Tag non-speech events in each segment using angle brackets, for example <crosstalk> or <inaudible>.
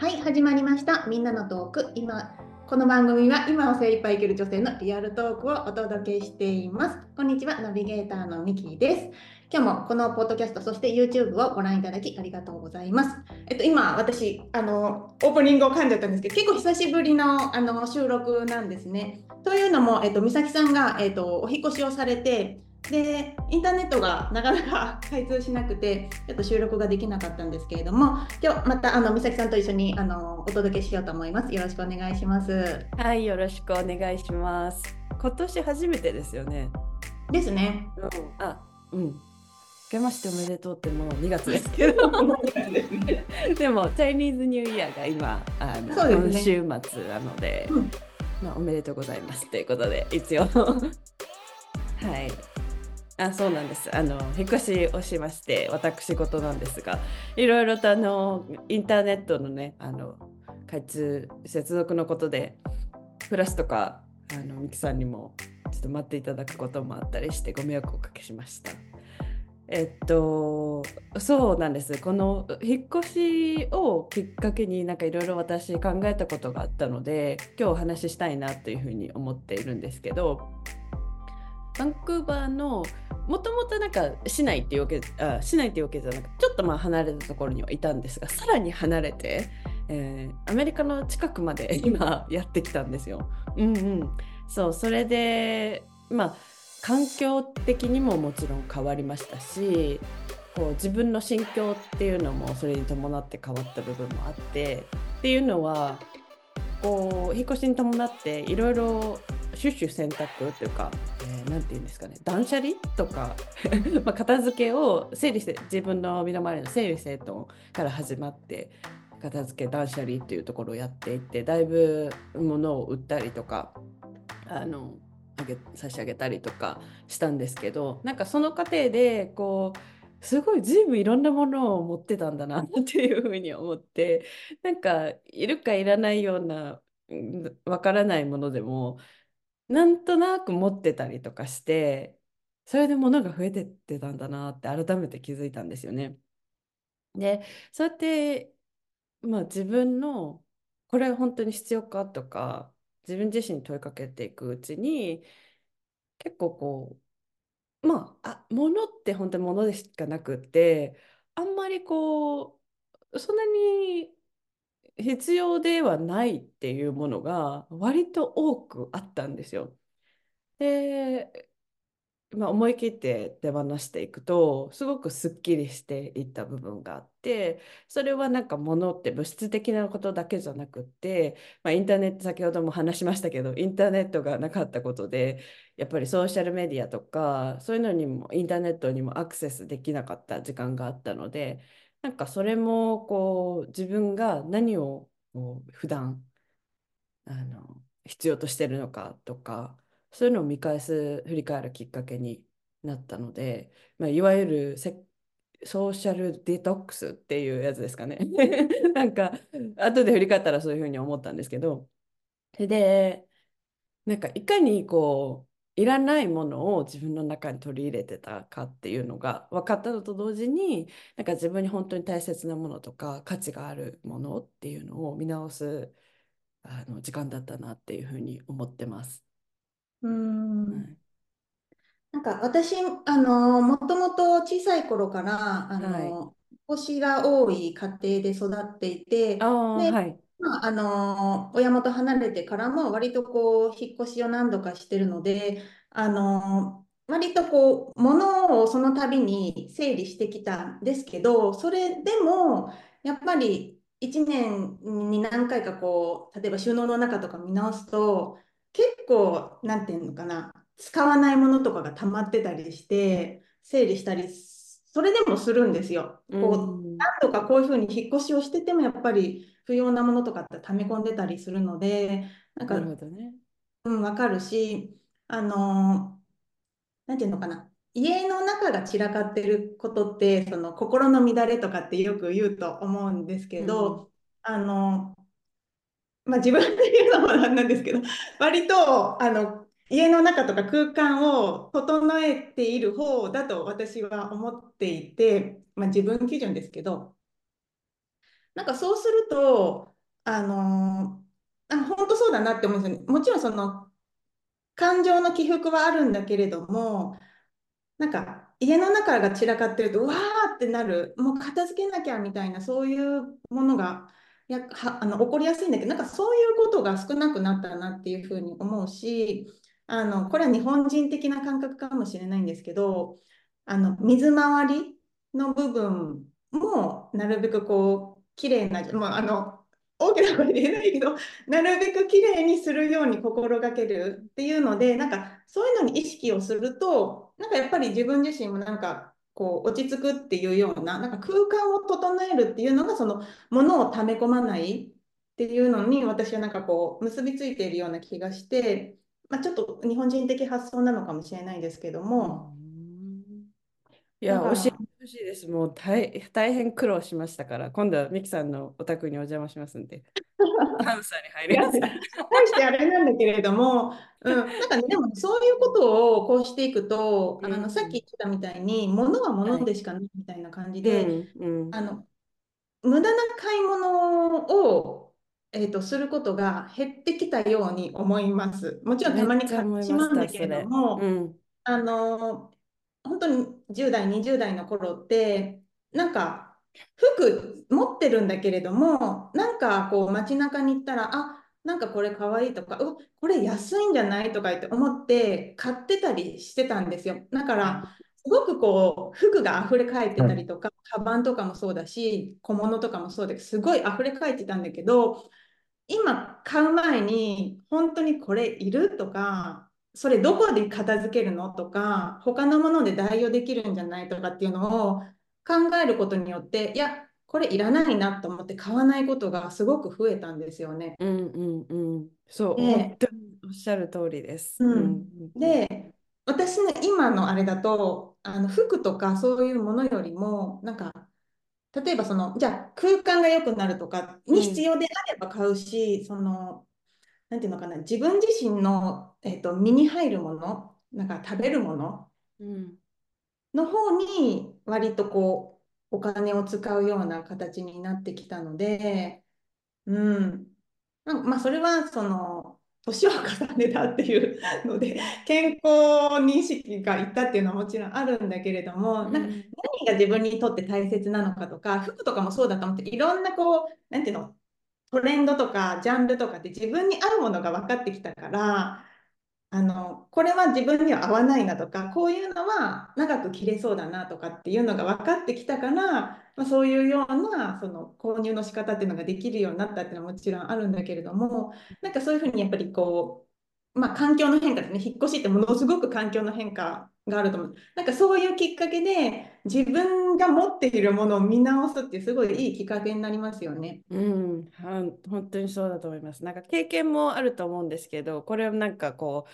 はい、始まりました。みんなのトーク。今、この番組は今を精一杯生きる女性のリアルトークをお届けしています。こんにちは、ナビゲーターのミキです。今日もこのポッドキャスト、そして YouTube をご覧いただきありがとうございます。えっと、今、私、あの、オープニングを噛んじゃったんですけど、結構久しぶりのあの収録なんですね。というのも、えっと、美咲さんが、えっと、お引越しをされて、でインターネットがなかなか開通しなくてちょっと収録ができなかったんですけれども今日またあの美咲さんと一緒にあのお届けしようと思いますよろしくお願いしますはい、よろしくお願いします。今年初めてですよね。ですねうん、あ、うん。明けましておめでとうってもう2月ですけど。でも、チャイニーズニューイヤーが今、あの、ね今週末なので、うんまあ、おめでとうございますということで、一応。<laughs> はい。あ、そうなんです。あの、引っ越しをしまして、私事なんですが、いろいろとあの、インターネットのね、あの、開通、接続のことで、プラスとか、あの、ミキさんにも、ちょっと待っていただくこともあったりして、ご迷惑をおかけしました。えっと、そうなんです。この引っ越しをきっかけになんかいろいろ私考えたことがあったので、今日お話ししたいなというふうに思っているんですけど、バンクーバーのもともとなんか市内っていうわけあ市内っていうわけじゃなくちょっとまあ離れたところにはいたんですがさらに離れて、えーアメリカの近くまで今やってきたんですよ。うんうん、そうそれでまあ環境的にももちろん変わりましたしこう自分の心境っていうのもそれに伴って変わった部分もあってっていうのはこう引っ越しに伴っていろいろシュッシュ選択というか、えーて言うんですかね断捨離とか <laughs> まあ片付けを整理して自分の身の回りの整理整頓から始まって片付け断捨離っていうところをやっていってだいぶ物を売ったりとかあのあげ差し上げたりとかしたんですけどなんかその過程でこうすごい随分いろんなものを持ってたんだなっていうふうに思ってなんかいるかいらないようなうんわからないものでもなんとなく持ってたりとかしてそれで物が増えてってたんだなって改めて気づいたんですよね。でそうやって、まあ、自分のこれ本当に必要かとか自分自身に問いかけていくうちに結構こうまあ、あ物って本当に物でしかなくってあんまりこうそんなに必要ではないっていうものが割と多くあったんですよ。で、まあ、思い切って手放していくとすごくすっきりしていった部分があってそれはなんか物って物質的なことだけじゃなくって、まあ、インターネット先ほども話しましたけどインターネットがなかったことでやっぱりソーシャルメディアとかそういうのにもインターネットにもアクセスできなかった時間があったのでなんかそれもこう自分が何をこう普段あの必要としてるのかとかそういうのを見返す振り返るきっかけになったので、まあ、いわゆるセソーシャルデトックスっていうやつですかね。<laughs> なんか後で振り返ったらそういうふうに思ったんですけど。でなんかいかにこういらないものを自分の中に取り入れてたかっていうのが分かったのと同時になんか自分に本当に大切なものとか価値があるものっていうのを見直すあの時間だったなっていうふうに思ってます。うーんはいなんか私あのもともと小さい頃からあはいの星が多い家庭で育っていて。まあ、あの親元離れてからも割とこう引っ越しを何度かしてるので、あの割とこう物をその度に整理してきたんですけどそれでもやっぱり1年に何回かこう例えば収納の中とか見直すと結構なんていうのかな使わないものとかが溜まってたりして整理したりそれでもするんですよ。こううん何度かこういうふうに引っ越しをしててもやっぱり不要なものとかって溜め込んでたりするのでなんか、なるほどね。うん、わかるしあのなんていうのかな家の中が散らかってることってその心の乱れとかってよく言うと思うんですけど、あのまあ自分で言うのもなんなんですけど割とあの家の中とか空間を整えている方だと私は思っていて、まあ、自分基準ですけどなんかそうすると、あのー、本当そうだなって思うんですよね。もちろんその感情の起伏はあるんだけれども、なんか家の中が散らかってると、わーってなる、もう片付けなきゃみたいな、そういうものがやはあの起こりやすいんだけど、なんかそういうことが少なくなったなっていうふうに思うし、あのこれは日本人的な感覚かもしれないんですけど、あの水回りの部分もなるべくこう綺麗な、まあ、あの大きな声で言えないけど、<laughs> なるべく綺麗にするように心がけるっていうので、なんかそういうのに意識をすると、なんかやっぱり自分自身もなんかこう落ち着くっていうような、なんか空間を整えるっていうのが、そのものを溜め込まないっていうのに私はなんかこう結びついているような気がして、まあ、ちょっと日本人的発想なのかもしれないですけども。いや、教えてほしいです。もう大大変苦労しましたから、今度はミキさんのお宅にお邪魔しますんで。<laughs> アンサーに入ります。大してあれなんだけれども、うん、<laughs> なんか、ね、でもそういうことをこうしていくと、あのさっき言ったみたいに、物は物でしかないみたいな感じで、うんうん、あの無駄な買い物を、えーと、することが減ってきたように思います。もちろんたまに買ってしまうんだけれども、うん、あの本当に10代、20代の頃って、なんか服持ってるんだけれども、なんかこう街中に行ったら、あなんかこれかわいいとか、うこれ安いんじゃないとか言って思って買ってたりしてたんですよ。だから、すごくこう服が溢れ返ってたりとか、カバンとかもそうだし、小物とかもそうですごい溢れ返ってたんだけど、今買う前に本当にこれいるとかそれどこで片付けるのとか、他のもので代用できるんじゃないとかっていうのを考えることによって、いや、これいらないなと思って買わないことがすごく増えたんですよね。うんうんうん。そう、本当におっしゃる通りです。うん、で、私の今のあれだと、あの服とかそういうものよりも、なんか、例えばその、じゃあ空間が良くなるとかに必要であれば買うし、うん、その、なんていうのかな、自分自身の、えーと、身に入るもの、なんか食べるものの方に割とこう、お金を使うような形になってきたので、うん。まあ、それは、その、年を重ねたっていうので、健康認識がいったっていうのはもちろんあるんだけれども、なんか何が自分にとって大切なのかとか、服とかもそうだと思って、いろんなこう、なんていうの、トレンドとかジャンルとかって自分に合うものが分かってきたからあのこれは自分には合わないなとかこういうのは長く着れそうだなとかっていうのが分かってきたから、まあ、そういうようなその購入の仕方っていうのができるようになったっていうのはもちろんあるんだけれどもなんかそういうふうにやっぱりこう、まあ、環境の変化ですね。引っ越しってものすごく環境の変化があると思う。なんかそういうきっかけで自分が持っているものを見直すってすごいいいきっかけになりますよね。うん、本当にそうだと思います。なんか経験もあると思うんですけど、これはなんかこう、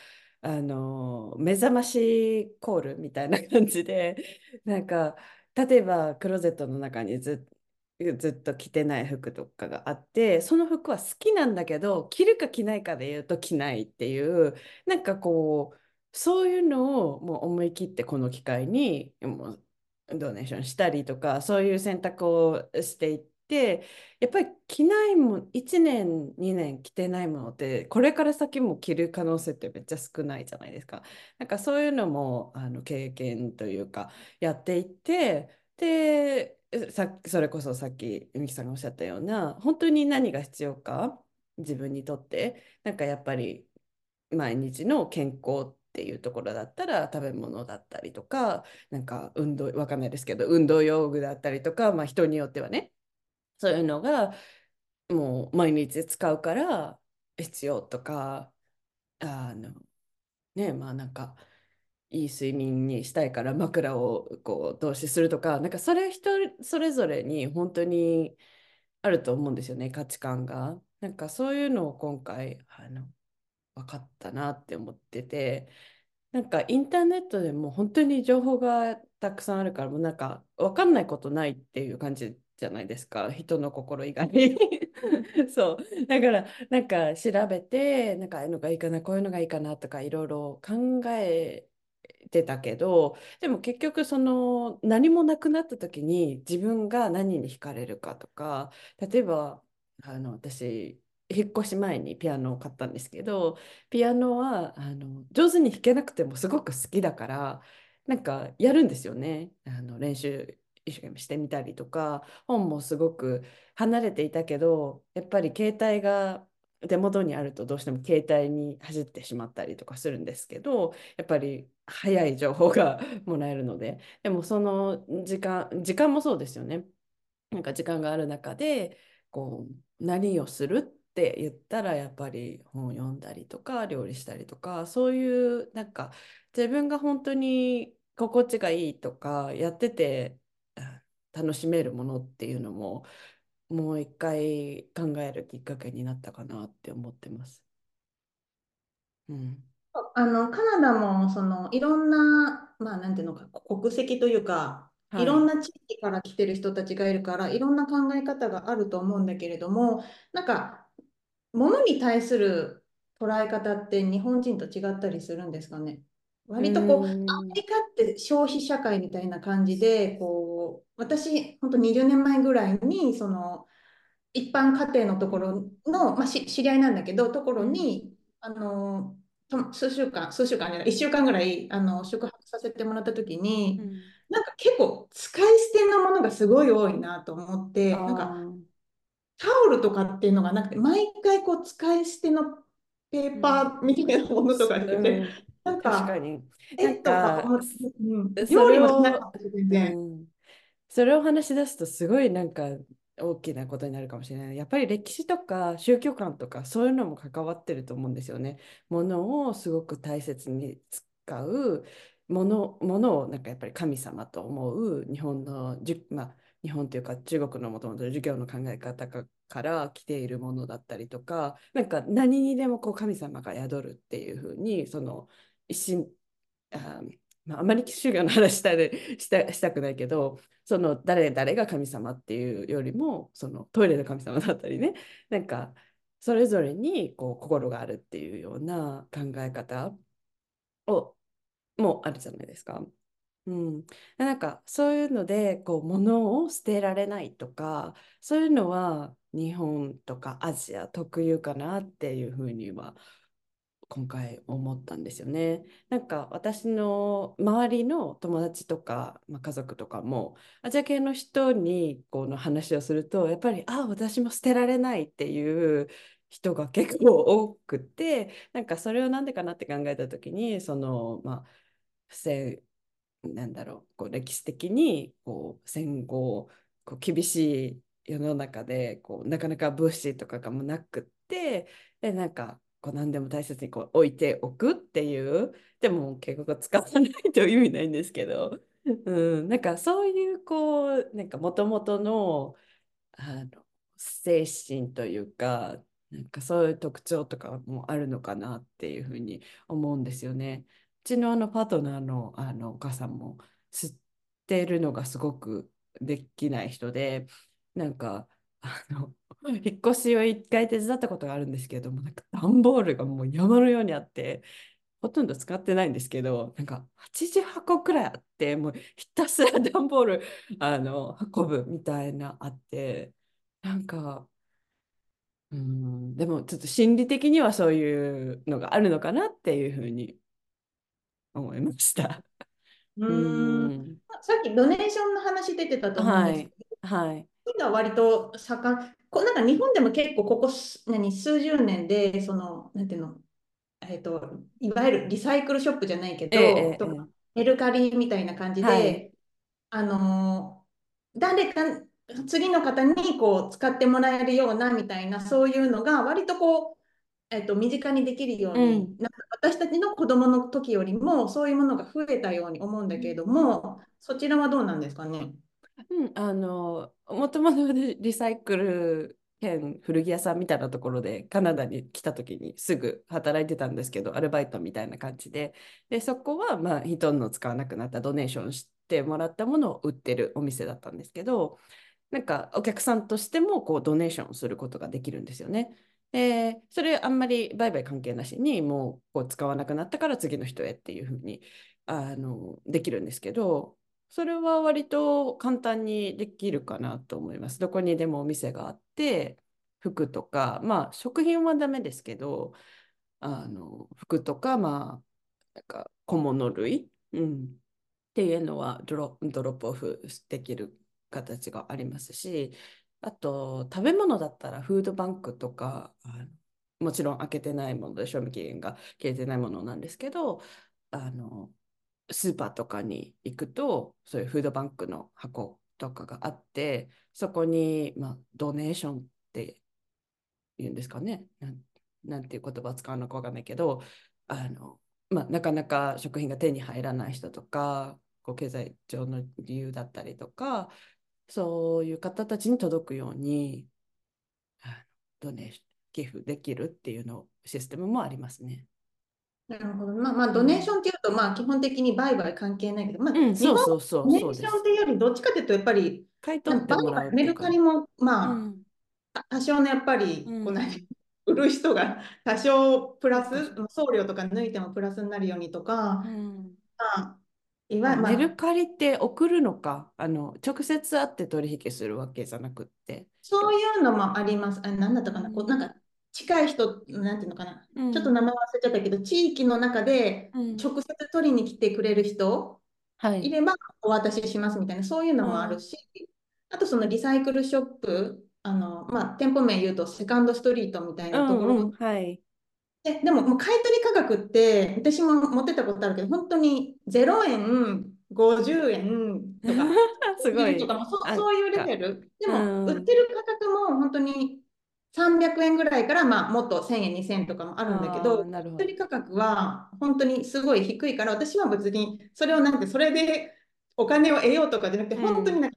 あの目覚ましコールみたいな感じで、<laughs> なんか例えばクローゼットの中にずずっと着てない服とかがあってその服は好きなんだけど着るか着ないかで言うと着ないっていうなんかこうそういうのをもう思い切ってこの機会にもうドネーションしたりとかそういう選択をしていってやっぱり着ないもん1年2年着てないものってこれから先も着る可能性ってめっちゃ少ないじゃないですか。なんかそういうのもあの経験というかやっていってでさそれこそさっき美樹さんがおっしゃったような本当に何が必要か自分にとってなんかやっぱり毎日の健康ってていうところだったら食べ物だったりとかなんか運動わかんないですけど運動用具だったりとか、まあ、人によってはねそういうのがもう毎日使うから必要とかあのねまあなんかいい睡眠にしたいから枕をこう投資するとかなんかそれ人それぞれに本当にあると思うんですよね価値観が。なんかそういうのを今回あの分かったなって思っててなんかインターネットでも本当に情報がたくさんあるからもうなんか分かんないことないっていう感じじゃないですか人の心以外に。<laughs> そう。だからなんか調べてなんかああいうのがいいかなこういうのがいいかなとかいろいろ考えてたけどでも結局その何もなくなった時に自分が何に惹かれるかとか例えばあの私引っ越し前にピアノを買ったんですけどピアノはあの上手に弾けなくてもすごく好きだからなんかやるんですよね。あの練習一生懸命してみたりとか本もすごく離れていたけどやっぱり携帯が手元にあるとどうしても携帯に走ってしまったりとかするんですけどやっぱり早い情報がもらえるので。でもその時間時間もそうですよね。なんか時間がある中でこう何をするって言ったらやっぱり本を読んだりとか料理したりとかそういうなんか自分が本当に心地がいいとかやってて楽しめるものっていうのももう一回考えるきっかけになったかなって思ってます。うん、あのカナダもそのいろんな、まあ、なんていうのか国籍というか、はい、いろんな地域から来てる人たちがいるからいろんな考え方があると思うんだけれどもなんか物に対する捉え方って日本人と違ったりするんですかね？割とこう、アメリカって消費社会みたいな感じで、こう、私、本当20年前ぐらいに、その、一般家庭のところの、まあ、知り合いなんだけど、ところに、あの、数週間、数週間じゃない、1週間ぐらい、あの、宿泊させてもらった時に、うん、なんか結構、使い捨てのものがすごい多いなと思って、なんか、タオルとかっていうのがなくて、毎回こう、使い捨てのペーパーみたいなものとかしてて、うんなんか、確かに。なんか、うん、料理もしなかったし、全然。うん、それを話し出すと、すごいなんか、大きなことになるかもしれない。やっぱり歴史とか宗教観とかそういうのも関わってると思うんですよね。ものをすごく大切に使うものものをなんかやっぱり神様と思う日本のじ、まあ、日本というか中国のもともと授業の考え方から来ているものだったりとかなんか何にでもこう神様が宿るっていうふうにその一心あ,、まあ、あまり宗教の話したしたしたくないけどその誰誰が神様っていうよりもそのトイレの神様だったりねなんかそれぞれにこう心があるっていうような考え方をもあるじゃないですか。うん、なんかそういうのでこう物を捨てられないとかそういうのは日本とかアジア特有かなっていうふうには今回思ったんですよね。なんか私の周りの友達とか、まあ、家族とかもアジア系の人にこの話をするとやっぱり「あ私も捨てられない」っていう人が結構多くてなんかそれを何でかなって考えた時にそのまあ戦なんだろうこう歴史的にこう戦後こう厳しい世の中でこうなかなか物資とかがもなくってでなんかこう何でも大切にこう置いておくっていうでも結局使わないと意味ないんですけど、うん、なんかそういうこうなんかもともとのあの精神というかなんかそういう特徴とかもあるのかなっていうふうに思うんですよね。うちのあのパートナーのあのお母さんも知ってるのがすごくできない人でなんかあの引っ越しを一回手伝ったことがあるんですけども、なんか段ボールがもう山のようにあって、ほとんど使ってないんですけど、なんか80箱くらいあって、もうひたすら段ボールあの運ぶみたいなあって、なんか、うん、でもちょっと心理的にはそういうのがあるのかなっていうふうに思いました。うん。さっきドネーションの話出てたと思うんですけど、はい、はい、いうのは割と盛ん、こなんか日本でも結構ここ何数十年で、その、なんていうの、えっ、ー、と、いわゆるリサイクルショップじゃないけど、えー、メルカリみたいな感じで、はい、あの、誰か、次の方にこう使ってもらえるようなみたいな、そういうのが割とこう、えっと、身近にできるように、うん、なんか私たちの子供の時よりもそういうものが増えたように思うんだけれども、そちらはどうなんですかね？うん、あの、もともとリサイクル兼古着屋さんみたいなところでカナダに来た時にすぐ働いてたんですけど、アルバイトみたいな感じで、で、そこはまあ人の使わなくなったドネーションしてもらったものを売ってるお店だったんですけど、なんかお客さんとしてもこうドネーションすることができるんですよね。で、それあんまり売買関係なしにもうこう使わなくなったから次の人へっていうふうにあのできるんですけどそれは割と簡単にできるかなと思います。どこにでもお店があって服とかまあ食品はダメですけどあの服とかまあなんか小物類、うん、っていうのはドロドロップオフできる形がありますしあと食べ物だったらフードバンクとかもちろん開けてないもので賞味期限が切れてないものなんですけどあのスーパーとかに行くとそういうフードバンクの箱とかがあってそこに、まあ、ドネーションって言うんですかね。なんていう言葉使うのか分かんないけどあの、まあ、なかなか食品が手に入らない人とかこう経済上の理由だったりとかそういう方たちに届くようにドネ寄付できるっていうのシステムもありますね。なるほど。まあ、まあ、ドネーションっていうと、まあ、基本的に売買関係ないけど、まあ、うん、そうそうそう。ドネーションっていうより、どっちかというと、やっぱり、買い取ってもらうメルカリも、まあ、うん、多少のやっぱり、こう売る人が多少プラス、送料とか抜いてもプラスになるようにとか、うん、まあ、いわゆる、まあ、メルカリって送るのか？あの直接会って取引するわけじゃなくって。そういうのもあります。あ何だったかな、こうなんか近い人、なんていうのかな、うん、ちょっと名前忘れちゃったけど、地域の中で直接取りに来てくれる人、い。ればお渡ししますみたいな、そういうのもあるし、あとそのリサイクルショップ、あのまあ、店舗名言うとセカンドストリートみたいなところ、うんうん、はい、ででももう買い取り価格って私も持ってたことあるけど本当に0円50円とか。<laughs> すごい。とかもそそういうレベル。でも、売ってる価格も本当に300円ぐらいから、まあ、もっと1000円、2000円とかもあるんだけど、一人価格は本当にすごい低いから、私は別にそれをなんて、それでお金を得ようとかじゃなくて、本当になんか、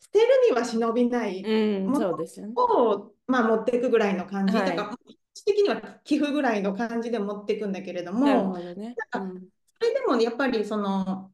捨てるには忍びない、ものを、まあ、持っていくぐらいの感じ、はい、とか、的には寄付ぐらいの感じで持っていくんだけれども、ね。うん、それでもやっぱりその、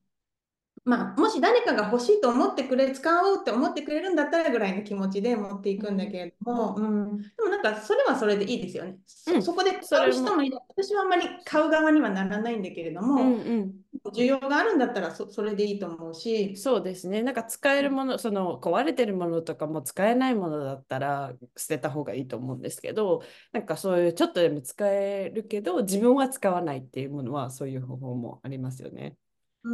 まあ、もし誰かが欲しいと思ってくれ、使おうって思ってくれるんだったらぐらいの気持ちで持っていくんだけれども、うん、でもなんかそれはそれでいいですよね。うん、そこで買う人もいる。私はあんまり買う側にはならないんだけれども、うんうん需要があるんだったらそそれでいいと思うし。そうですね。なんか使えるものその壊れてるものとかも使えないものだったら捨てた方がいいと思うんですけどなんかそういうちょっとでも使えるけど自分は使わないっていうものはそういう方法もありますよね。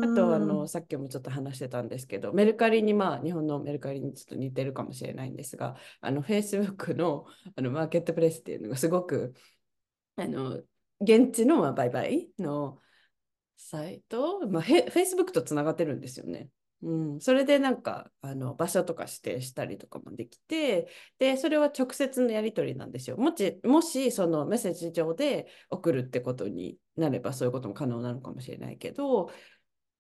あとあのさっきもちょっと話してたんですけどメルカリにまあ日本のメルカリにちょっと似てるかもしれないんですがあの Facebook のあのマーケットプレイスっていうのがすごくあの現地の売買のサイト、まあ、Facebook とつながってるんですよね。うん、それでなんかあの場所とか指定したりとかもできてでそれは直接のやり取りなんですよ。もしもしそのメッセージ上で送るってことになればそういうことも可能なのかもしれないけど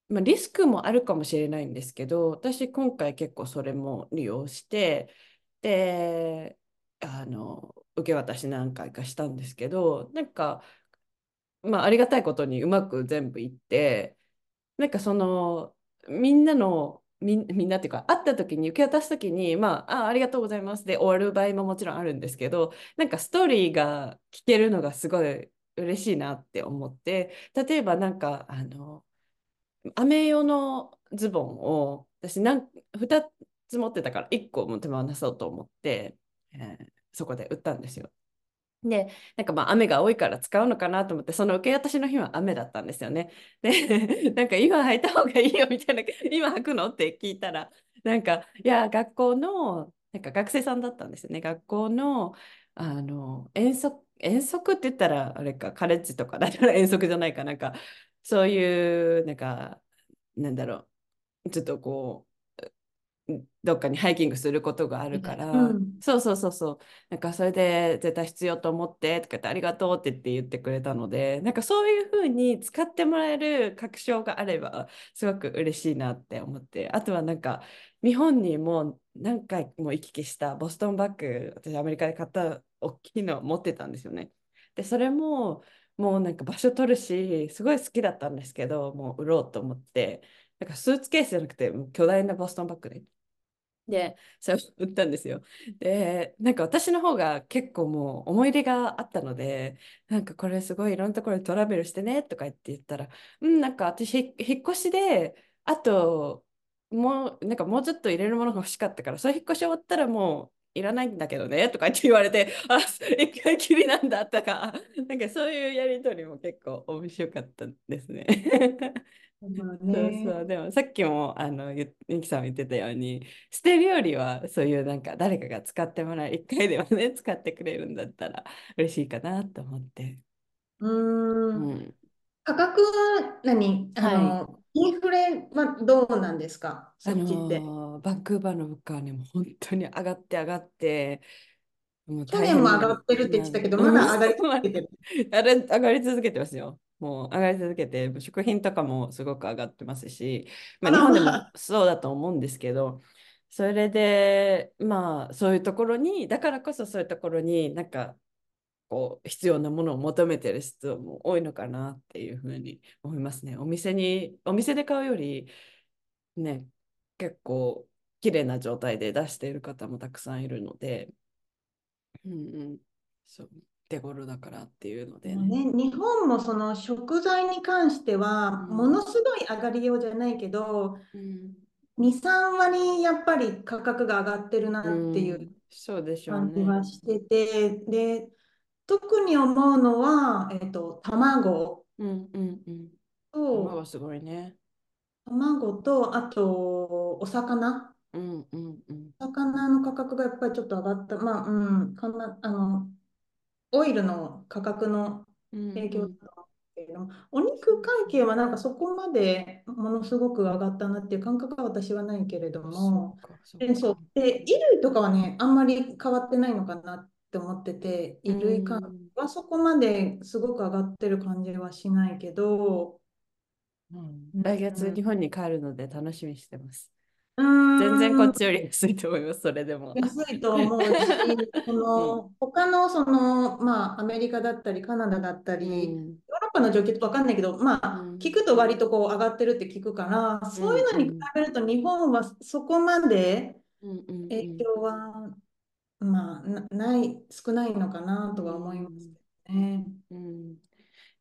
まあ、リスクもあるかもしれないんですけど私今回結構それも利用してであの受け渡し何回かしたんですけどなんか、まあ、ありがたいことにうまく全部いってなんかそのみんなのみんなっていうか会った時に受け渡す時にまああありがとうございますで終わる場合ももちろんあるんですけどなんかストーリーが聞けるのがすごい嬉しいなって思って例えばなんかあの雨用のズボンを私なん2つ持ってたから1個も手放そうと思って、えー、そこで売ったんですよ。で、なんかまあ雨が多いから使うのかなと思って、その受け渡しの日は雨だったんですよね。で、<laughs> なんか今履いた方がいいよみたいな、今履くの？って聞いたら、なんか、いや、学校の、なんか学生さんだったんですよね。学校の、あの、遠足、遠足って言ったら、あれか、カレッジとかだったら遠足じゃないかなんか、そういうなんかなんだろうちょっとこうどっかにハイキングすることがあるから、うん、そうそうそうそう。なんかそれで絶対必要と思ってとかってありがとうって言って言ってくれたのでなんかそういうふうに使ってもらえる確証があればすごく嬉しいなって思って。あとはなんか日本にも何回も行き来したボストンバッグ私アメリカで買った大きいの持ってたんですよね。でそれももうなんか場所取るしすごい好きだったんですけどもう売ろうと思ってなんかスーツケースじゃなくて巨大なボストンバッグでで、それを <laughs> 売ったんですよ。で、なんか私の方が結構もう思い出があったので、なんかこれすごいいろんなところでトラベルしてねとか言って言ったら、うん、なんか私引っ越しで、あと、もう、なんかもうちょっと入れるものが欲しかったから、それ引っ越し終わったらもういらないんだけどねとかって言われて、あ、一回きりなんだとか、なんかそういうやりとりも結構面白かったですね。まあそうね、そう、でもさっきもあのゆゆきさんも言ってたように、捨てるよりはそういうなんか誰かが使ってもらう、一回ではね、使ってくれるんだったら嬉しいかなと思って。うーん。うん。価格は何？あはい。の、インフレはどうなんですか？あそっちって。のーバンクーバーの物価はね、もう本当に上がって上がって、もう大去年も上変がってるって言ってたけど、うんまだ上がり続けてる。<laughs> あれ上がり続けてますよ。もう上がり続けて、食品とかもすごく上がってますし、まあ、日本でもまあ、そうだと思うんですけど、それで、まあ、そういうところに、だからこそそういうところになんか、こう、必要なものを求めてる人も多いのかなっていうふうに思いますね。お店に、お店で買うより、ね、結構、綺麗な状態で出している方もたくさんいるので、うんうん、そう、手頃だからっていうのでね。ね、日本もその食材に関しては、うんものすごい上がりようじゃないけど、うん2、3割やっぱり価格が上がってるなっていううん、そうでしょう感じね。はしてて、で、特に思うのは、えっと、卵うんうんうん。と、卵すごいね。卵と、あと、お魚。うんうんうん。魚の価格がやっぱりちょっと上がった。まあ、うん、かな、あの、オイルの価格のうん影響だうんと思うけれども、お肉関係はなんかそこまでものすごく上がったなっていう感覚は私はないけれどそも、で、そう。か。で、衣類とかはね、あんまり変わってないのかなって思ってて、う衣類関んはそこまですごく上がってる感じはしないけど、うんうん来月日本に帰るので楽しみにしてます。う全然こっちより安いと思います、それでも。安いと思うし、その他のその、まあ、アメリカだったり、カナダだったうり、ヨーんロッパの状況って分かんないけど、まあ、うん。聞くと割とこう上がってるって聞くから、そういうのに比べると日本はそこまでうんうん影響は、まあ、なない、少ないのかなとは思いますね。うん。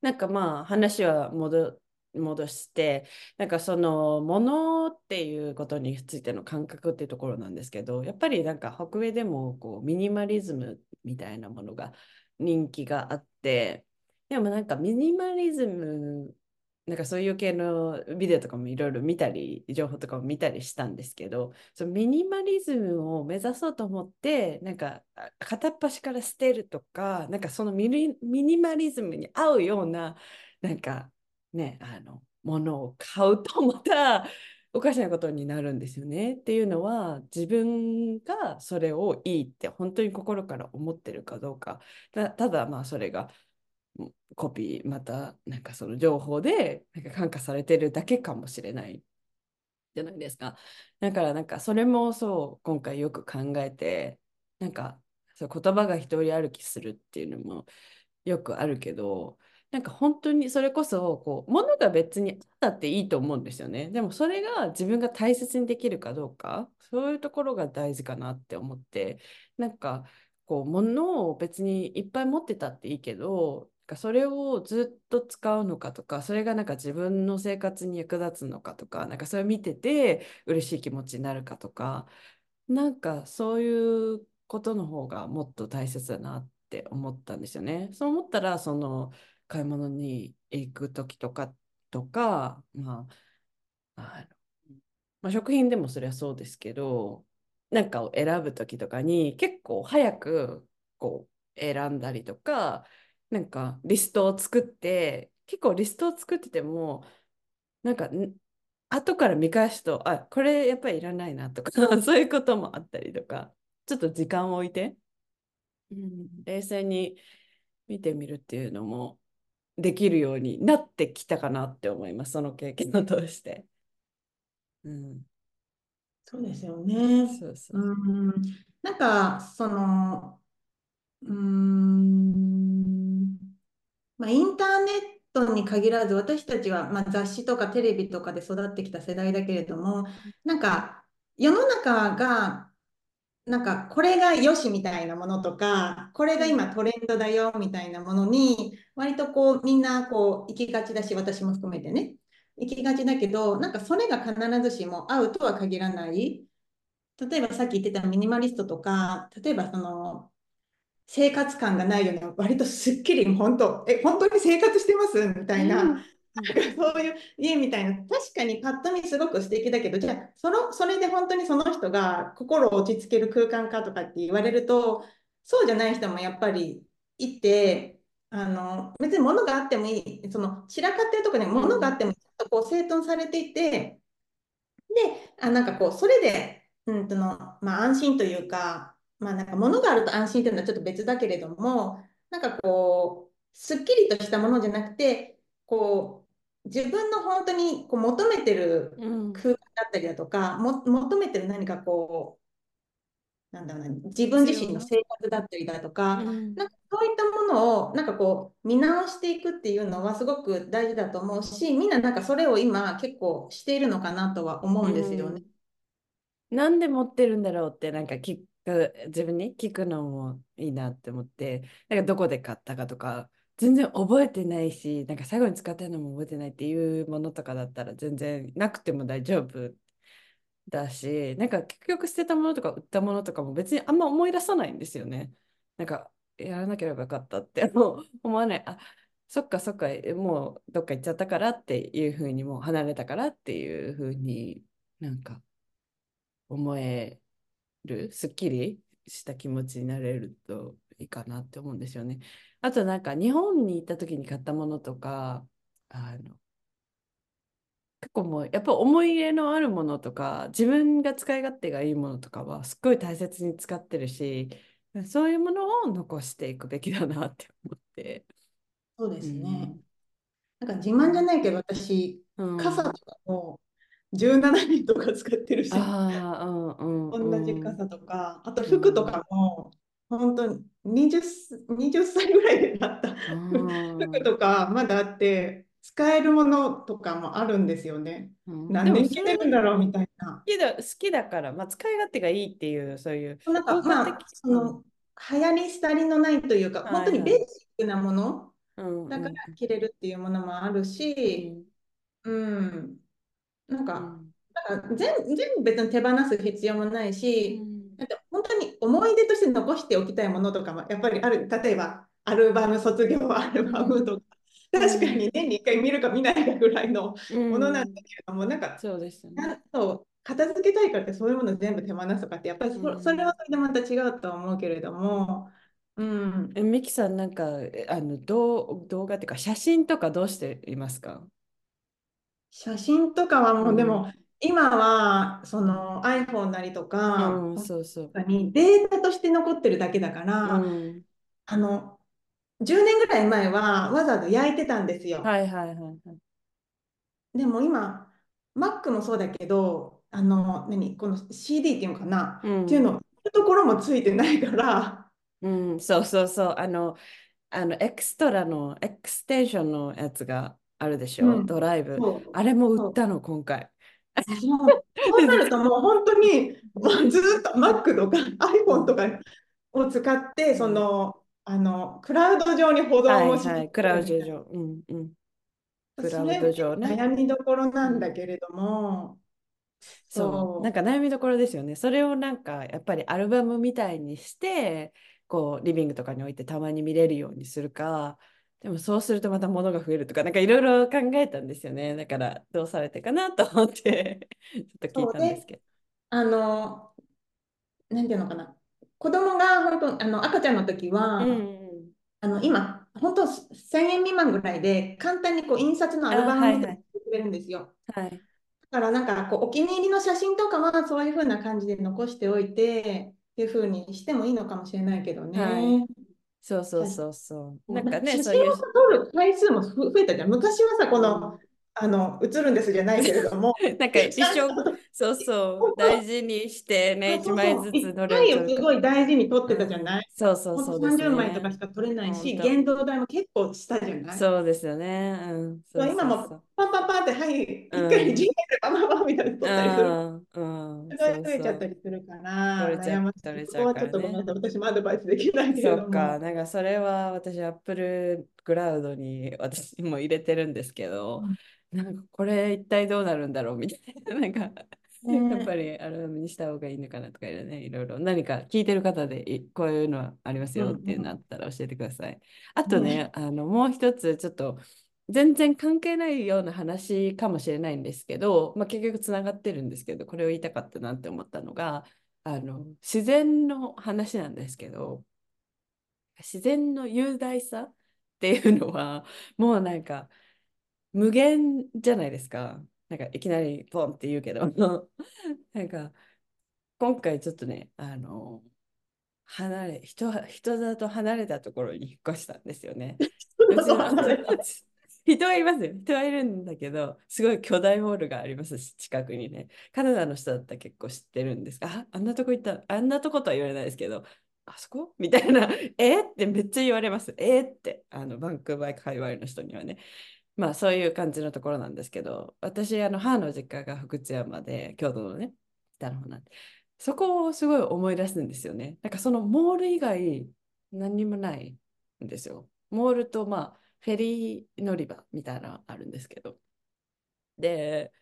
なんかまあ話は戻戻してなんかそのものっていうことについての感覚っていうところなんですけどやっぱりなんか北米でもこうミニマリズムみたいなものが人気があってでもなんかミニマリズムなんかそういう系のビデオとかもいろいろ見たり情報とかも見たりしたんですけどそのミニマリズムを目指そうと思ってなんか片っ端から捨てるとかなんかそのミミニマリズムに合うようななんかねあのものを買うとまたおかしなことになるんですよね。っていうのは自分がそれをいいって本当に心から思ってるかどうかただまあそれがコピーまたなんかその情報でなんか感化されてるだけかもしれないじゃないですか。だからなんかそれもそう今回よく考えてなんかそう言葉が一人歩きするっていうのもよくあるけどなんか本当にそれこそこう物が別にあったっていいと思うんですよね。でもそれが自分が大切にできるかどうかそういうところが大事かなって思ってなんかこう物を別にいっぱい持ってたっていいけどなんかそれをずっと使うのかとかそれがなんか自分の生活に役立つのかとかなんかそれを見てて嬉しい気持ちになるかとかなんかそういうことの方がもっと大切だなって思ったんですよね。そう思ったらその買い物に行く時とかとか、まあ、あのまあ、食品でもそれはそうですけどなんかを選ぶ時とかに結構早くこう選んだりとかなんかリストを作って結構リストを作っててもなんかん後から見返すとあこれやっぱりいらないなとか <laughs> そういうこともあったりとかちょっと時間を置いて、うん、冷静に見てみるっていうのもできるようになってきたかなって思いますその経験を通して。うん、そうですよね。そうそうう。ん、なんか、その、うーん、まあ、インターネットに限らず、私たちは、まあ、雑誌とかテレビとかで育ってきた世代だけれども、なんか、世の中がなんかこれがよしみたいなものとか、これが今トレンドだよみたいなものに、割とこうみんなこう行きがちだし、私も含めてね、行きがちだけど、なんかそれが必ずしも合うとは限らない。例えばさっき言ってたミニマリストとか、例えばその生活感がないような、割とすっきり本当、え、本当に生活してます？みたいな、なん。かそういう家みたいな、確かにパッと見すごく素敵だけど、じゃあその、それで本当にその人が心を落ち着ける空間かとかって言われると、そうじゃない人もやっぱりいて、あの別に物があってもいい、その散らかってるとこに物があっても、ちょっとこう整頓されていて、で、あなんかこう、それで、うんとのまあ、安心というか、まあ、なんか物があると安心というのはちょっと別だけれども、なんかこう、すっきりとしたものじゃなくて、こう、自分の本当にこう求めてる空間だったりだとか、うん、も求めてる何かこうなんだろうな自分自身の生活だったりだとか,、うん、なんかそういったものをなんかこう見直していくっていうのはすごく大事だと思うしみんななんかそれを今結構しているのかなとは思うんですよね。うん、なんで持ってるんだろうってなんか聞く自分に聞くのもいいなって思ってなんかどこで買ったかとか全然覚えてないし、なんか最後に使ったのも覚えてないっていうものとかだったら全然なくても大丈夫だし、なんか結局捨てたものとか売ったものとかも別にあんま思い出さないんですよね。なんかやらなければよかったってもう思わない。あそっかそっか、もうどっか行っちゃったからっていうふうに、もう離れたからっていうふうになんか思える、すっきりした気持ちになれるといいかなって思うんですよね。あとなんか日本に行った時に買ったものとか、あの結構もうやっぱ思い入れのあるものとか自分が使い勝手がいいものとかはすっごい大切に使ってるしそういうものを残していくべきだなって思って。そうですね。うん、なんか自慢じゃないけど私、うん、傘とかも17年とか使ってるし、あうんうん、同じ傘とかあと服とかも本当に 20, 20歳ぐらいでなった。服とかまだあって使えるものとかもあるんですよね。うん、何年着てるんだろうみたいな。好きだ好きだから、まあ、使い勝手がいいっていうそういう。なんかまあその流行り廃りのないというか、本当にベーシックなもの、だから着れるっていうものもあるし、うん、うん、なんか、うん、なんか全全部別に手放す必要もないし、なんか本当に思い出として残しておきたいものとかもやっぱりある。例えばアルバム卒業アルバムとか、うん、確かに年に1回見るか見ないかぐらいのものなんだけれども、うん、なんかそうですね。片付けたいからってそういうもの全部手放すとかってやっぱりそ,、それはそれでまた違うとは思うけれども。うん、えミキさんなんかあの動動画っていうか写真とかどうしていますか？写真とかはもう、でも今はその iPhone なりとか、うん、そうそう。にデータとして残ってるだけだから、うん、あの10年ぐらい前はわざわざ焼いてたんですよ。はいはいはいはい、でも今 Mac もそうだけどあの何この CD っていうのかな、うん、っていうのところもついてないから。うん、そうそうそう。あのあのエクストラのエクステンションのやつがあるでしょ、うん、ドライブ。あれも売ったの今回。そう。なるともう本当にずっと Mac とか iPhone とかを使ってそのあのクラウド上に保存をして、はいはい、クラウド上、うんうん、クラウド上ね。悩みどころなんだけれども、そう。なんか悩みどころですよね。それをなんかやっぱりアルバムみたいにしてこうリビングとかに置いてたまに見れるようにするかでもそうするとまた物が増えるとか、なんかいろいろ考えたんですよね。だからどうされてかなと思ってちょっと聞いたんですけど。あの、なんていうのかな。子供が本当、あの赤ちゃんの時は、うん、あの今、本当1000円未満ぐらいで簡単にこう印刷のアルバムを作れるんですよ。はい、はい、だからなんかこうお気に入りの写真とかはそういうふうな感じで残しておいてっていうふうにしてもいいのかもしれないけどね。はいそうそうそうそう。なんかね、そういう。撮る回数も増えたじゃん。昔はさ、この、あの映るんですじゃないけれども <laughs> なんか一生 <laughs> そうそう。大事にしてね一枚ずつ撮れるすごい大事に撮ってたじゃない、そうそうそうです、ね、枚とかしか撮れないし原動代も結構したじゃない？そうですよね、うん、そう今もパンパンパンって、はい、一うん。回 G メールパンパンパンみたいなの撮ったりする。うん、うん、それが増えちゃったりするから、取れちゃうちそこはちょゃうからねっとごめんなさい、私もアドバイスできないけれども。そっか、なんかそれは私、アップルクラウドに私も入れてるんですけど、なんかこれ一体どうなるんだろうみたいな、なんか、ねやっぱりアルバムにした方がいいのかなとかいろいろね、いろいろ。何か聞いてる方でいこういうのはありますよっていうのあったら教えてください。あとね、あのもう一つちょっと全然関係ないような話かもしれないんですけど、まあ、結局つながってるんですけど、これを言いたかったなって思ったのが、あの自然の話なんですけど、自然の雄大さっていうのはもうなんか無限じゃないですか。なんかいきなりポンって言うけど、<laughs> なんか今回ちょっとね、あの、離れ、人、人里離れたところに引っ越したんですよね。<laughs> 人はいますよ。人はいるんだけど、すごい巨大ホールがありますし、近くにね。カナダの人だったら結構知ってるんですが、あ、あんなとこ行った、あんなとことは言われないですけど、あそこ？みたいな、え？ってめっちゃ言われます。え？って、あの、バンクーバー界隈の人にはね。まあそういう感じのところなんですけど、私、あの、母の実家が福知山で、京都のね、北の方なんで、そこをすごい思い出すんですよね。なんかそのモール以外何にもないんですよ。モールとまあフェリー乗り場みたいなのあるんですけど。で、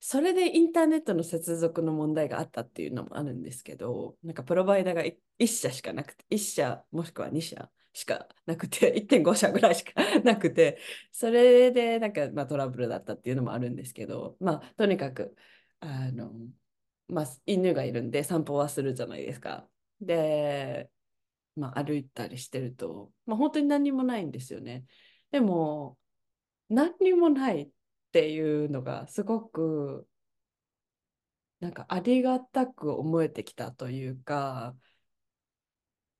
それでインターネットの接続の問題があったっていうのもあるんですけど、なんかプロバイダーが1社しかなくて、1社もしくは2社しかなくて、<laughs> 1.5社ぐらいしかなくて、それでなんかまあトラブルだったっていうのもあるんですけど、まあとにかく、あの、まあ、犬がいるんで散歩はするじゃないですか。で、まあ、歩いたりしてると、まあ、本当に何にもないんですよね。でも、何にもないっていうのがすごく、なんかありがたく思えてきたというか、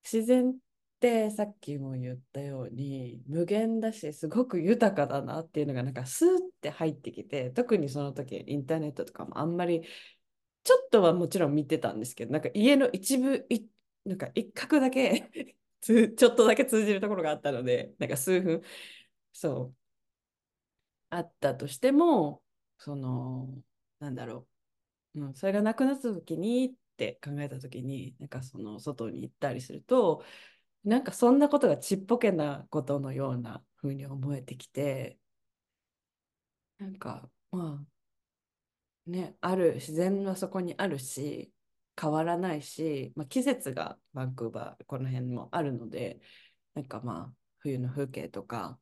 自然ってさっきも言ったように無限だしすごく豊かだなっていうのがなんかスーって入ってきて特にその時インターネットとかもあんまりちょっとはもちろん見てたんですけど、なんか家の一部、いなんか一角だけ、<laughs> ちょっとだけ通じるところがあったので、なんか数分、そう、あったとしても、その、なんだろう、うん、それがなくなった時にって考えた時に、なんかその外に行ったりすると、なんかそんなことがちっぽけなことのような風に思えてきて、なんかまあ、ね、ある自然はそこにあるし変わらないし、まあ、季節がバンクーバーこの辺もあるのでなんかまあ冬の風景とか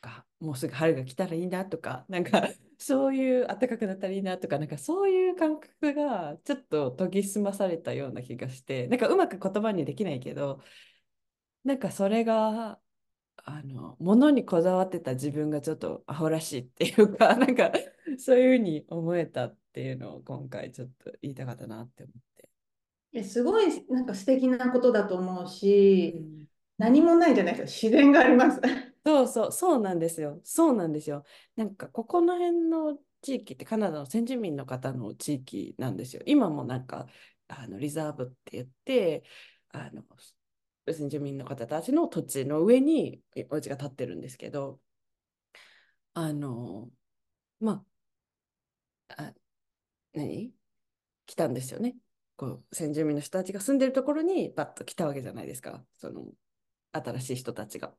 かもうすぐ春が来たらいいなとかなんかそういう暖かくなったらいいなとかなんかそういう感覚がちょっと研ぎ澄まされたような気がしてなんかうまく言葉にできないけどなんかそれがあの物にこだわってた自分がちょっとアホらしいっていうかなんかそういうふうに思えたっていうのを今回ちょっと言いたかったなって思って。えすごいなんか素敵なことだと思うし、うん。何もないじゃないですか、自然があります。<laughs> そうそう。そうなんですよ。そうなんですよ。なんかここの辺の地域ってカナダの先住民の方の地域なんですよ。今もなんかあのリザーブって言ってあの先住民の方たちの土地の上にお家が建ってるんですけどあのまああ何？来たんですよね。こう先住民の人たちが住んでるところにバッと来たわけじゃないですか。その新しい人たちが。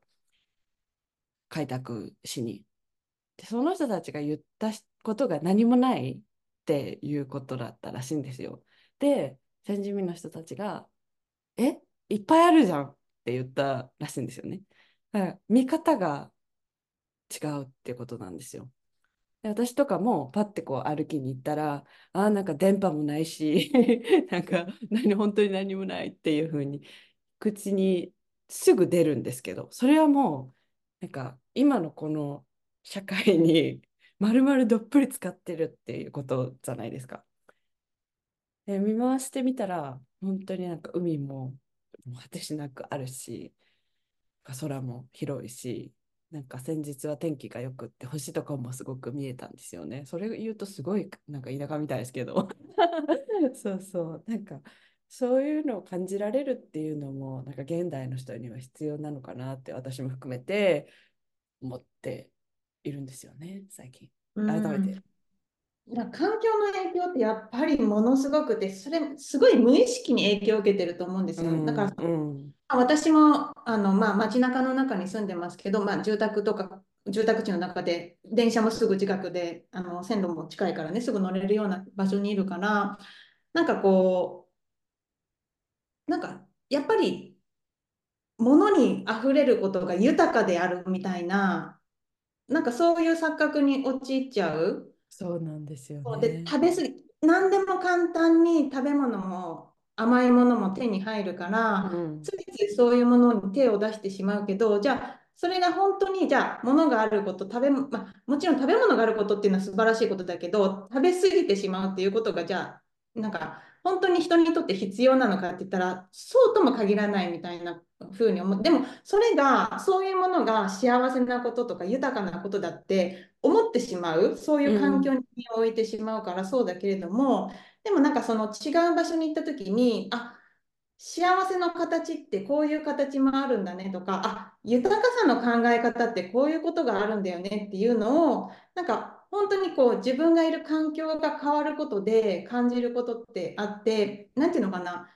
開拓しに。でその人たちが言ったことが何もないっていうことだったらしいんですよ。で先住民の人たちが「え？いっぱいあるじゃん」って言ったらしいんですよね。だから見方が違うってことなんですよ。で私とかもパッてこう歩きに行ったらあーなんか電波もないし <laughs> なんか何本当に何もないっていう風に口にすぐ出るんですけどそれはもうなんか今のこの社会に <laughs> 丸々どっぷり使ってるっていうことじゃないですか。で見回してみたら本当になんか海もも果てしなくあるし空も広いしなんか先日は天気がよくって星とかもすごく見えたんですよね。それ言うとすごいなんか田舎みたいですけど <laughs> そうそうなんかそういうのを感じられるっていうのもなんか現代の人には必要なのかなって私も含めて思っているんですよね最近。改めて。環境の影響ってやっぱりものすごくて、それすごい無意識に影響を受けてると思うんですよ。だから、うん私もあの、まあ、街中の中に住んでますけど、まあ、住宅とか住宅地の中で電車もすぐ近くであの線路も近いからねすぐ乗れるような場所にいるからなんかこうなんかやっぱり物に溢れることが豊かであるみたいななんかそういう錯覚に陥っちゃう。そうなんですよね。で食べ過ぎ何でも簡単に食べ物も甘いものも手に入るから、うん、ついついそういうものに手を出してしまうけどじゃあそれが本当にじゃあ物があること食べ、まあ、もちろん食べ物があることっていうのは素晴らしいことだけど食べ過ぎてしまうっていうことがじゃあなんか本当に人にとって必要なのかって言ったらそうとも限らないみたいな風に思っでもそれがそういうものが幸せなこととか豊かなことだって思ってしまう。そういう環境に置いてしまうからそうだけれども、うん、でもなんかその違う場所に行った時にあ幸せの形ってこういう形もあるんだねとかあ豊かさの考え方ってこういうことがあるんだよねっていうのをなんか本当にこう自分がいる環境が変わることで感じることってあって何て言うのかな。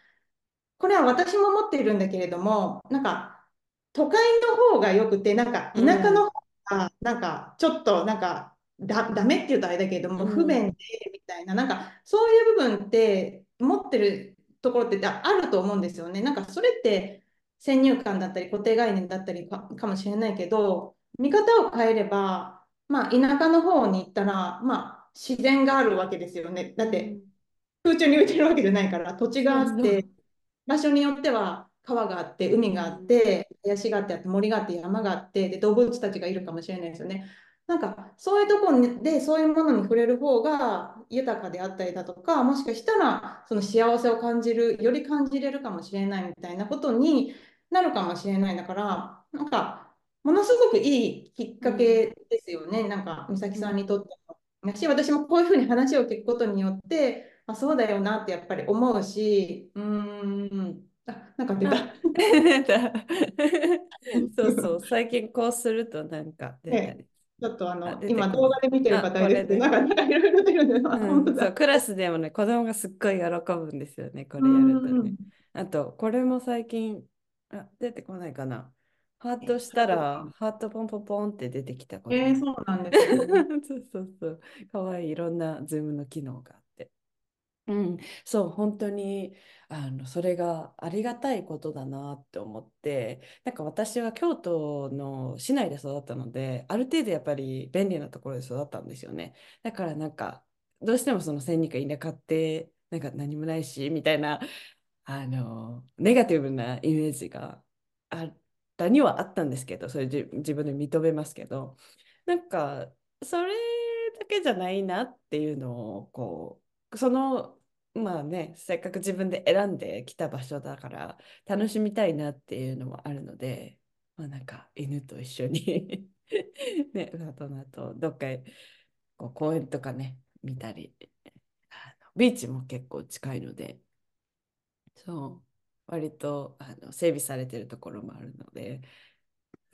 これは私も思っているんだけれどもなんか都会の方がよくてなんか田舎の方がなんかちょっとなんかだダメって言うとあれだけれども不便でみたいななんかそういう部分って持ってるところってあると思うんですよね。なんかそれって先入観だったり固定概念だったりかもしれないけど見方を変えれば、まあ、田舎の方に行ったら、まあ、自然があるわけですよね。だって空中に浮いてるわけじゃないから土地があって場所によっては川があって海があって林があって森があって山があってで動物たちがいるかもしれないですよね。なんかそういうところでそういうものに触れる方が豊かであったりだとかもしかしたらその幸せを感じるより感じれるかもしれないみたいなことになるかもしれないだからなんかものすごくいいきっかけですよね、うん、なんか美咲さんにとっても。し私もこういうふうに話を聞くことによってあそうだよなってやっぱり思うしうんあなんか出た。<laughs> <laughs> そうそう最近こうするとなんか出たり。ちょっとあの今動画で見てる方いるで、なんかいろいろ出るんで、うん、そうクラスでもね子供がすっごい喜ぶんですよねこれやるとね。あとこれも最近あ出てこないかな。ハートしたらハートポンポンポンって出てきたこと。えー、そうなんです、ね、<laughs> そうそうそう。かわいいいろんなズームの機能がうん、そう、本当にあのそれがありがたいことだなって思って、なんか私は京都の市内で育ったので、ある程度やっぱり便利なところで育ったんですよね。だからなんか、どうしてもその千人か田舎って、なんか何もないし、みたいな、あの、ネガティブなイメージがあったにはあったんですけど、それ自分で認めますけど、なんか、それだけじゃないなっていうのを、こう、そのまあねせっかく自分で選んできた場所だから楽しみたいなっていうのもあるので、まあ、なんか犬と一緒に <laughs> ね大人とどっかこう公園とかね見たりあのビーチも結構近いのでそう割とあの整備されてるところもあるので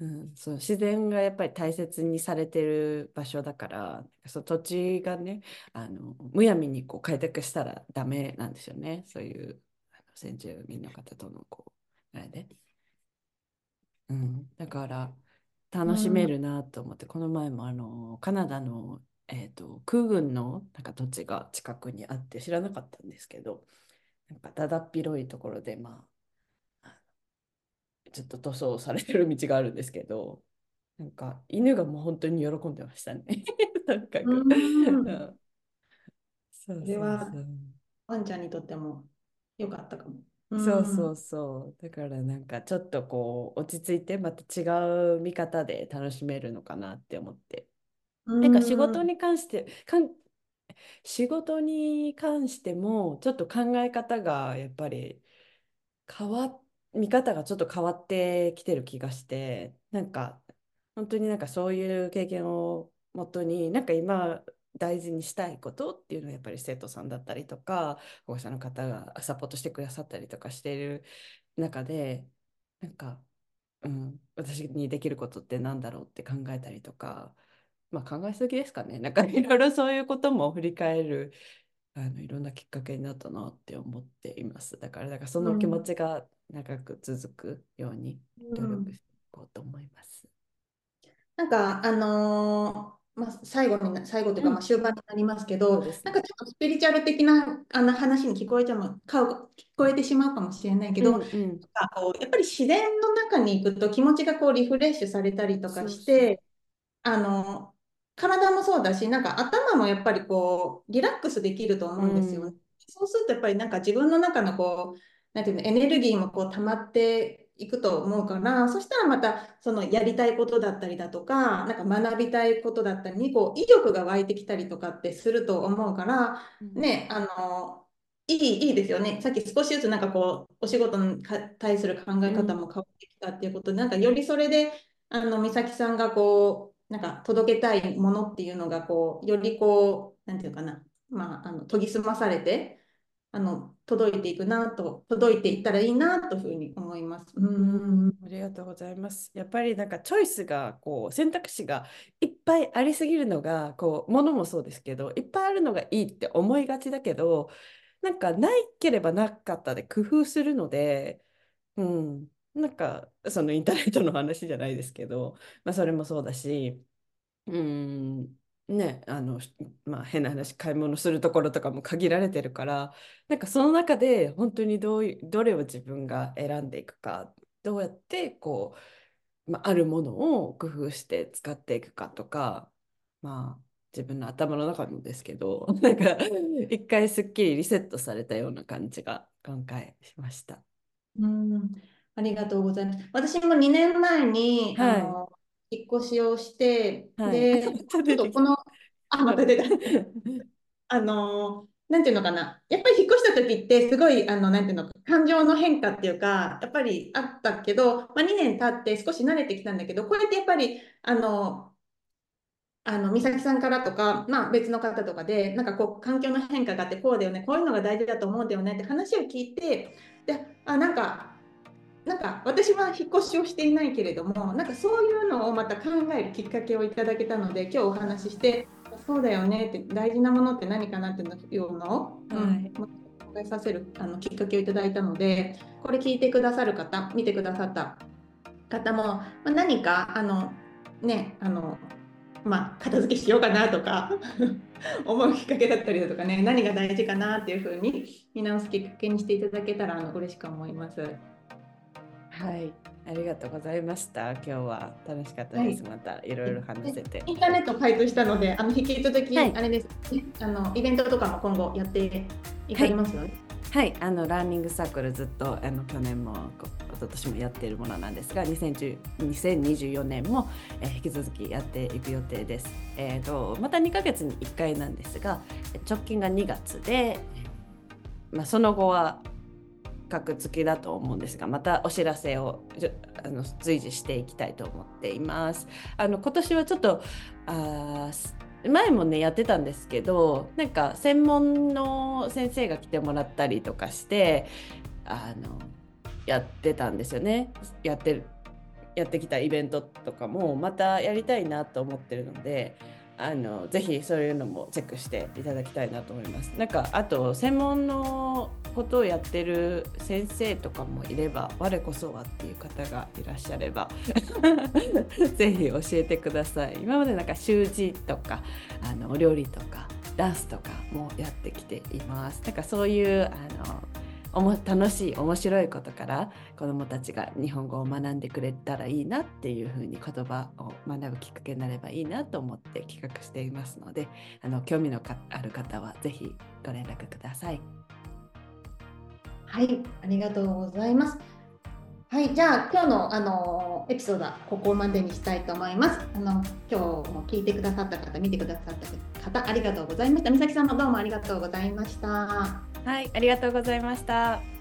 うん、そう自然がやっぱり大切にされてる場所だからそ土地がねあのむやみにこう開拓したらダメなんですよね。そういう先住民の方とのこうあれで、うん、だから楽しめるなと思って、この前もあのカナダの、えーと、空軍のなんか土地が近くにあって知らなかったんですけどなんかだだっ広いところでまあちょっと塗装されてる道があるんですけど、なんか犬がもう本当に喜んでましたね。<laughs> なんかうん、<laughs> そうそうそうワンちゃんにとっても良かったかも。そうそうそう。だからなんかちょっとこう落ち着いてまた違う見方で楽しめるのかなって思って。なんか仕事に関してかん仕事に関してもちょっと考え方がやっぱり変わっ見方がちょっと変わってきてる気がしてなんか本当になんかそういう経験をもとになんか今大事にしたいことっていうのはやっぱり生徒さんだったりとか保護者の方がサポートしてくださったりとかしている中でなんか、うん、私にできることって何だろうって考えたりとかまあ、考えすぎですかね。なんかいろいろそういうことも振り返るあのいろんなきっかけになったなって思っています。だから、だからその気持ちが長く続くように努力していこうと思います。うん、なんか、あのー、まあ、最後に最後というか、まあ、終盤になりますけど、うん、なんかちょっとスピリチュアル的なあの話に聞こえちゃう聞こえてしまうかもしれないけど、うんうん、こうやっぱり自然の中に行くと気持ちがこうリフレッシュされたりとかして、あの体もそうだし、なんか頭もやっぱりこう、リラックスできると思うんですよ、うん、そうするとやっぱりなんか自分の中のこう、なんていうの、エネルギーもこう溜まっていくと思うから、そしたらまたそのやりたいことだったりだとか、なんか学びたいことだったりにこう意欲が湧いてきたりとかってすると思うから、ね、あの、いい、いいですよね。さっき少しずつなんかこう、お仕事に対する考え方も変わってきたっていうことで、なんかよりそれで、あの、美咲さんがこう、なんか届けたいものっていうのがこうよりこうなんていうかな。まああの研ぎ澄まされてあの届いていくなと届いていったらいいなというふうに思います。うんありがとうございます。やっぱりなんかチョイスがこう選択肢がいっぱいありすぎるのがこうものもそうですけどいっぱいあるのがいいって思いがちだけどなんかないければなかったで工夫するので、うん、なんかそのインターネットの話じゃないですけど、まあ、それもそうだしうんねあのまあ変な話買い物するところとかも限られてるからなんかその中で本当にどういうどれを自分が選んでいくかどうやってこう、まあ、あるものを工夫して使っていくかとかまあ自分の頭の中もですけど <laughs> なんか一回すっきりリセットされたような感じが今回しました。うん。ありがとうございます。私も2年前に、はい、あの引っ越しをして、はい、で、<laughs> ちょっとこの、あ、また出た。あの、なんていうのかな、やっぱり引っ越した時って、すごい、あの、なんていうの、感情の変化っていうか、やっぱりあったけど、まあ、2年経って少し慣れてきたんだけど、これってやっぱり、あの、あの美咲さんからとか、まあ、別の方とかでなんかこう環境の変化があってこうだよねこういうのが大事だと思うんだよねって話を聞いてであなんかなんか私は引っ越しをしていないけれどもなんかそういうのをまた考えるきっかけをいただけたので今日お話ししてそうだよねって大事なものって何かなっていうのを、はい、考えさせるあのきっかけをいただいたのでこれ聞いてくださる方見てくださった方も、まあ、何かあのねあのまあ、片付けしようかなとか <laughs> 思うきっかけだったりだとかね何が大事かなっていうふうに見直すきっかけにしていただけたらあの嬉しく思います。はい、ありがとうございました。今日は楽しかったです。はい、またいろいろ話せて。インターネット開通したので、あの引き続き、あれです、ね、あのイベントとかも今後やっていかれますよね。はい、あのラーニングサークルずっとあの去年も一昨年もやっているものなんですが2024年も、えー、引き続きやっていく予定です。えーと、とまた2ヶ月に1回なんですが直近が2月で、まあ、その後は格付きだと思うんですがまたお知らせをあの随時していきたいと思っています。あの今年はちょっとあ前もねやってたんですけどなんか専門の先生が来てもらったりとかしてあのやってたんですよねやってるやってきたイベントとかもまたやりたいなと思ってるのであのぜひそういうのもチェックしていただきたいなと思います。なんかあと専門のことをやってる先生とかもいれば我こそはっていう方がいらっしゃれば <laughs> ぜひ教えてください今までなんか習字とかあのお料理とかダンスとかもやってきていますなんかそういうあのおも楽しい面白いことから子どもたちが日本語を学んでくれたらいいなっていうふうに言葉を学ぶきっかけになればいいなと思って企画していますのであの興味のある方はぜひご連絡ください。はい、ありがとうございます。はい、じゃあ今日のあのエピソードはここまでにしたいと思います。あの今日も聞いてくださった方、見てくださった方、ありがとうございました。美咲さんもどうもありがとうございました。はい、ありがとうございました。